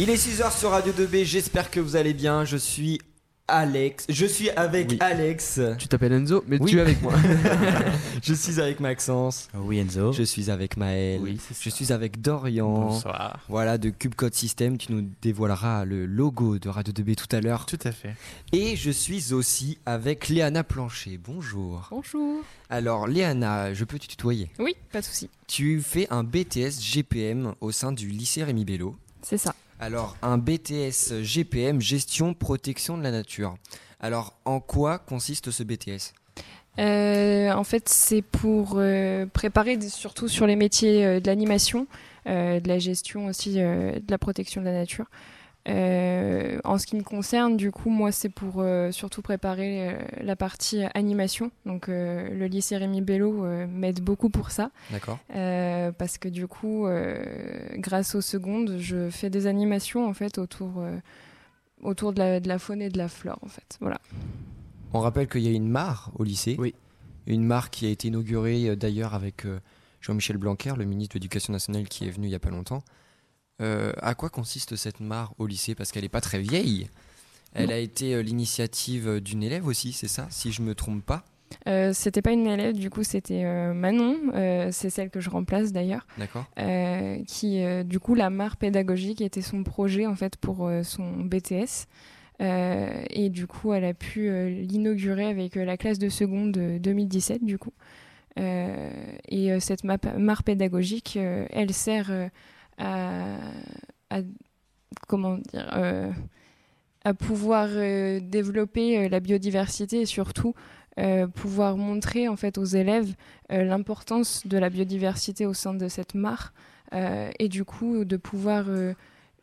Il est 6h sur Radio 2B, j'espère que vous allez bien. Je suis Alex. Je suis avec Oui. Alex. Tu t'appelles Enzo, mais Oui. tu es avec moi. Je suis avec Maxence. Oui, Enzo. Je suis avec Maël. Oui, c'est Je suis avec Dorian. Bonsoir. Voilà, de Cube Code System. Tu nous dévoileras le logo de Radio 2B tout à l'heure. Tout à fait. Et je suis aussi avec Léana Plancher. Bonjour. Bonjour. Alors, Léana, je peux te tutoyer? Oui, pas de souci. Tu fais un BTS GPM au sein du lycée Rémi Bello. C'est ça. Alors, un BTS GPM, gestion protection de la nature. Alors, en quoi consiste ce BTS Euh, en fait, c'est pour euh, préparer surtout sur les métiers euh, de l'animation, de la gestion aussi, de la protection de la nature. Euh, en ce qui me concerne, du coup, moi, c'est pour euh, surtout préparer euh, la partie animation. Donc, euh, le lycée Rémi Bello euh, m'aide beaucoup pour ça. D'accord Euh, parce que du coup, euh, grâce aux secondes, je fais des animations en fait autour, euh, autour de, la, de la faune et de la flore en fait. Voilà. On rappelle qu'il y a une mare au lycée. Oui. Une mare qui a été inaugurée d'ailleurs avec euh, Jean-Michel Blanquer, le ministre de l'Éducation nationale qui est venu il y a pas longtemps. Euh, à quoi consiste cette mare au lycée? Parce qu'elle n'est pas très vieille. Elle Non. a été euh, l'initiative euh, d'une élève aussi, c'est ça Si je me trompe pas? Euh, c'était pas une élève, du coup c'était euh, Manon, euh, c'est celle que je remplace d'ailleurs, D'accord qui du coup la mare pédagogique était son projet en fait pour son BTS. Et du coup, elle a pu l'inaugurer avec la classe de seconde de 2017, du coup. Et cette map- mare pédagogique, elle sert à, comment dire, euh, à pouvoir euh, développer euh, la biodiversité et surtout pouvoir montrer en fait aux élèves l'importance de la biodiversité au sein de cette mare et du coup de pouvoir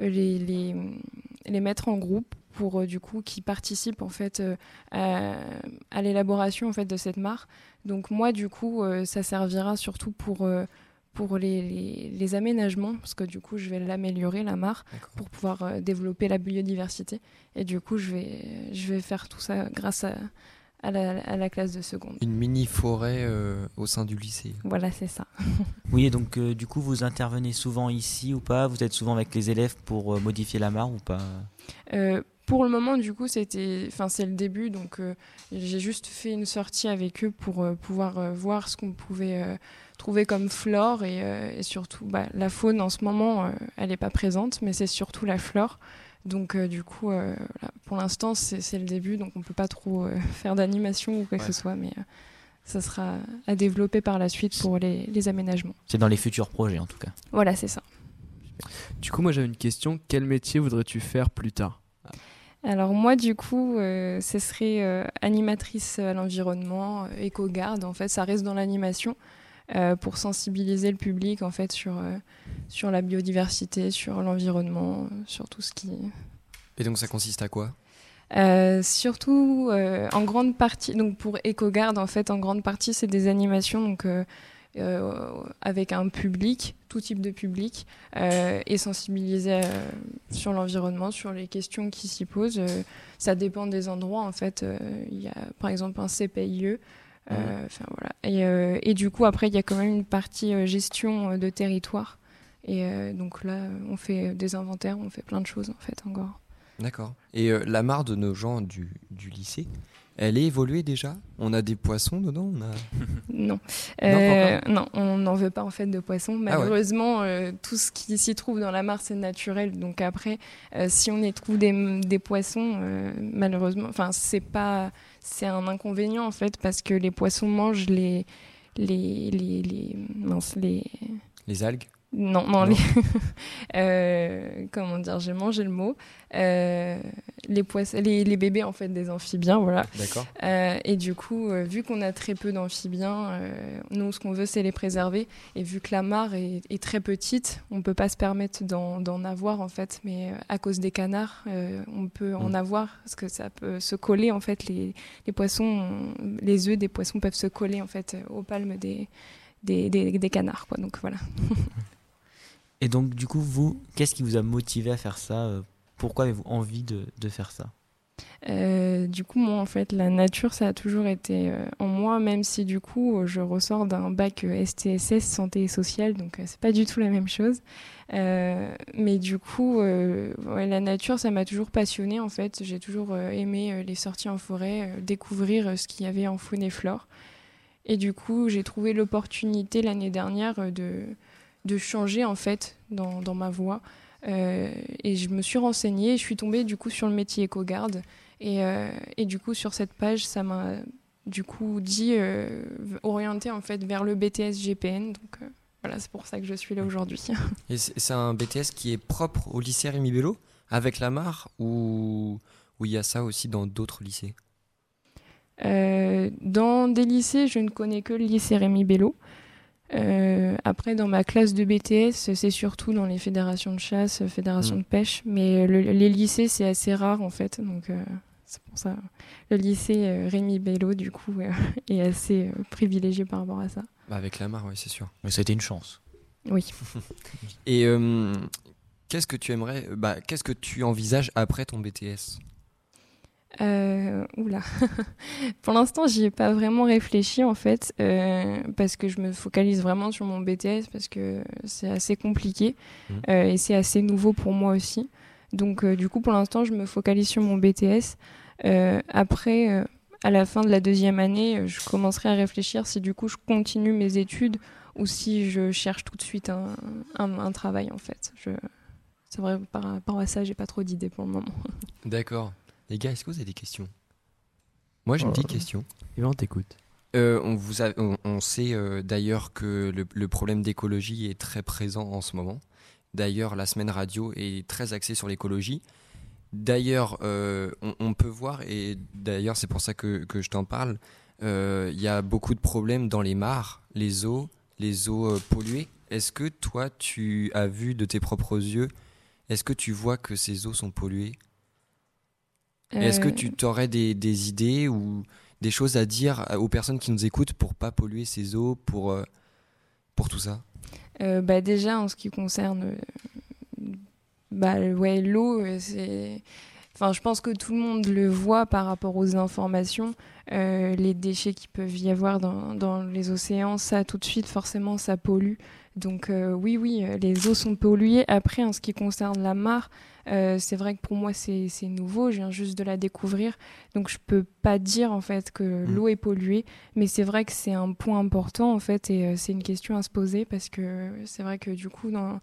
les, les, mettre en groupe pour du coup qui participent en fait à, à l'élaboration en fait de cette mare. Donc moi du coup ça servira surtout pour pour les, les, les aménagements parce que du coup je vais l'améliorer la mare pour pouvoir euh, développer la biodiversité et du coup je vais je vais faire tout ça grâce à à la, à la classe de seconde. Une mini forêt euh, au sein du lycée. Voilà, c'est ça. Oui, et donc euh, du coup, vous intervenez souvent ici ou pas? Vous êtes souvent avec les élèves pour euh, modifier la mare ou pas? Euh, pour le moment, du coup, c'était, enfin, c'est le début, donc euh, j'ai juste fait une sortie avec eux pour euh, pouvoir euh, voir ce qu'on pouvait trouver comme flore et, et surtout, bah, la faune en ce moment, elle n'est pas présente, mais c'est surtout la flore. Donc, du coup, voilà, pour l'instant, c'est, le début, donc on peut pas trop faire d'animation ou quoi que ce soit, mais ça sera à développer par la suite pour les, les aménagements. C'est dans les futurs projets en tout cas. Voilà, c'est ça. Du coup, moi j'avais une question. Quel métier voudrais-tu faire plus tard? Alors moi, du coup, euh, ce serait euh, animatrice à l'environnement, euh, éco-garde. En fait, ça reste dans l'animation euh, pour sensibiliser le public en fait sur sur la biodiversité, sur l'environnement, sur tout ce qui. Et donc ça consiste à quoi? Surtout en grande partie, donc pour éco-garde, en fait, en grande partie, c'est des animations donc avec un public, tout type de public, euh, et sensibiliser euh, sur l'environnement, sur les questions qui s'y posent. Euh, ça dépend des endroits, en fait. Euh, Il y a par exemple un CPIE. euh, voilà. et, euh, et du coup, après, il y a quand même une partie euh, gestion euh, de territoire. Et euh, donc là, on fait des inventaires, on fait plein de choses, en fait, encore. D'accord. Et euh, la mare de nos gens du, du lycée, elle est évoluée déjà? On a des poissons dedans on a... Non. Euh, non, on n'en veut pas en fait de poissons. Ah ouais. Malheureusement, euh, tout ce qui s'y trouve dans la mare, c'est naturel. Donc après, euh, si on y trouve des, des poissons, euh, malheureusement, enfin, c'est pas, c'est un inconvénient en fait parce que les poissons mangent les, les, les, les, mince, les, Les algues non, non, les, euh, comment dire, j'ai mangé le mot. Euh, les poissons, les, les bébés en fait des amphibiens, voilà. D'accord. Euh, et du coup, vu qu'on a très peu d'amphibiens, nous, ce qu'on veut, c'est les préserver. Et vu que la mare est, est très petite, on peut pas se permettre d'en avoir, en fait. Mais à cause des canards, on peut en Mm. avoir, parce que ça peut se coller, en fait. Les, les poissons, les œufs des poissons peuvent se coller, en fait, aux palmes des, des, des, des canards, quoi. Donc voilà. Et donc du coup, vous, qu'est-ce qui vous a motivé à faire ça euh, Pourquoi avez-vous envie de, faire ça? Euh, du coup, moi, en fait, la nature, ça a toujours été euh, en moi, même si du coup, je ressors d'un bac STSS, santé et sociale, donc c'est pas du tout la même chose. mais du coup, la nature, ça m'a toujours passionnée, en fait. J'ai toujours aimé les sorties en forêt, découvrir ce qu'il y avait en faune et flore. Et du coup, j'ai trouvé l'opportunité l'année dernière de, de changer, en fait, dans, dans ma voie. et je me suis renseignée, je suis tombée du coup sur le métier éco-garde. Et, euh, et, du coup, sur cette page, ça m'a du coup dit euh, orienté en fait vers le BTS GPN. Donc euh, voilà, c'est pour ça que je suis là aujourd'hui. Et c'est un BTS qui est propre au lycée Rémi Bello avec la Mare ou il y a ça aussi dans d'autres lycées? Dans des lycées, je ne connais que le lycée Rémi Bello. Après, dans ma classe de BTS, c'est surtout dans les fédérations de chasse, fédérations mm. de pêche, mais les lycées, c'est assez rare en fait. Donc, c'est pour ça le lycée euh, Rémi Bello, du coup, euh, est assez euh, privilégié par rapport à ça. Bah avec la mare, oui, c'est sûr. Mais ça a été une chance. Oui. Et qu'est-ce que tu aimerais, bah, qu'est-ce que tu envisages après ton BTS oula. Pour l'instant, j'y ai pas vraiment réfléchi en fait, parce que je me focalise vraiment sur mon BTS parce que c'est assez compliqué mmh. et c'est assez nouveau pour moi aussi. Donc, du coup, pour l'instant, je me focalise sur mon BTS. Euh, après, euh, à la fin de la deuxième année, euh, je commencerai à réfléchir si du coup je continue mes études ou si je cherche tout de suite un, un, travail en fait. Je... C'est vrai, par rapport à ça, j'ai pas trop d'idées pour le moment. D'accord. Les gars, est-ce que vous avez des questions? Moi, j'ai une petite question. Yvan, t'écoute. Euh, on, vous on, sait d'ailleurs que le, le problème d'écologie est très présent en ce moment. D'ailleurs, la semaine radio est très axée sur l'écologie. D'ailleurs, euh, on, peut voir, et d'ailleurs c'est pour ça que, je t'en parle, euh, il y a beaucoup de problèmes dans les mares, les eaux, les eaux euh, polluées. Est-ce que toi, tu as vu de tes propres yeux, est-ce que tu vois que ces eaux sont polluées? Est-ce que tu aurais des, des, idées ou des choses à dire aux personnes qui nous écoutent pour pas polluer ces eaux, pour, pour tout ça bah Déjà, en ce qui concerne bah ouais, l'eau, euh, c'est. Enfin, je pense que tout le monde le voit par rapport aux informations, euh, les déchets qui peuvent y avoir dans, dans, les océans, ça tout de suite forcément ça pollue. Donc euh, oui, oui, les eaux sont polluées. Après, en ce qui concerne la mare, c'est vrai que pour moi c'est nouveau, je viens juste de la découvrir, donc je peux pas dire en fait que mmh. l'eau est polluée, mais c'est vrai que c'est un point important en fait et c'est une question à se poser parce que c'est vrai que du coup dans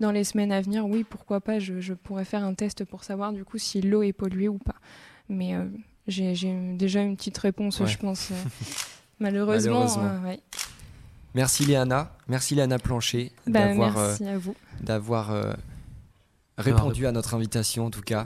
dans les semaines à venir, oui, pourquoi pas, je, pourrais faire un test pour savoir du coup si l'eau est polluée ou pas. Mais euh, j'ai déjà une petite réponse, je pense. Euh, malheureusement. Euh, merci Léana, merci Léana Plancher bah, d'avoir d'avoir répondu à notre invitation en tout cas.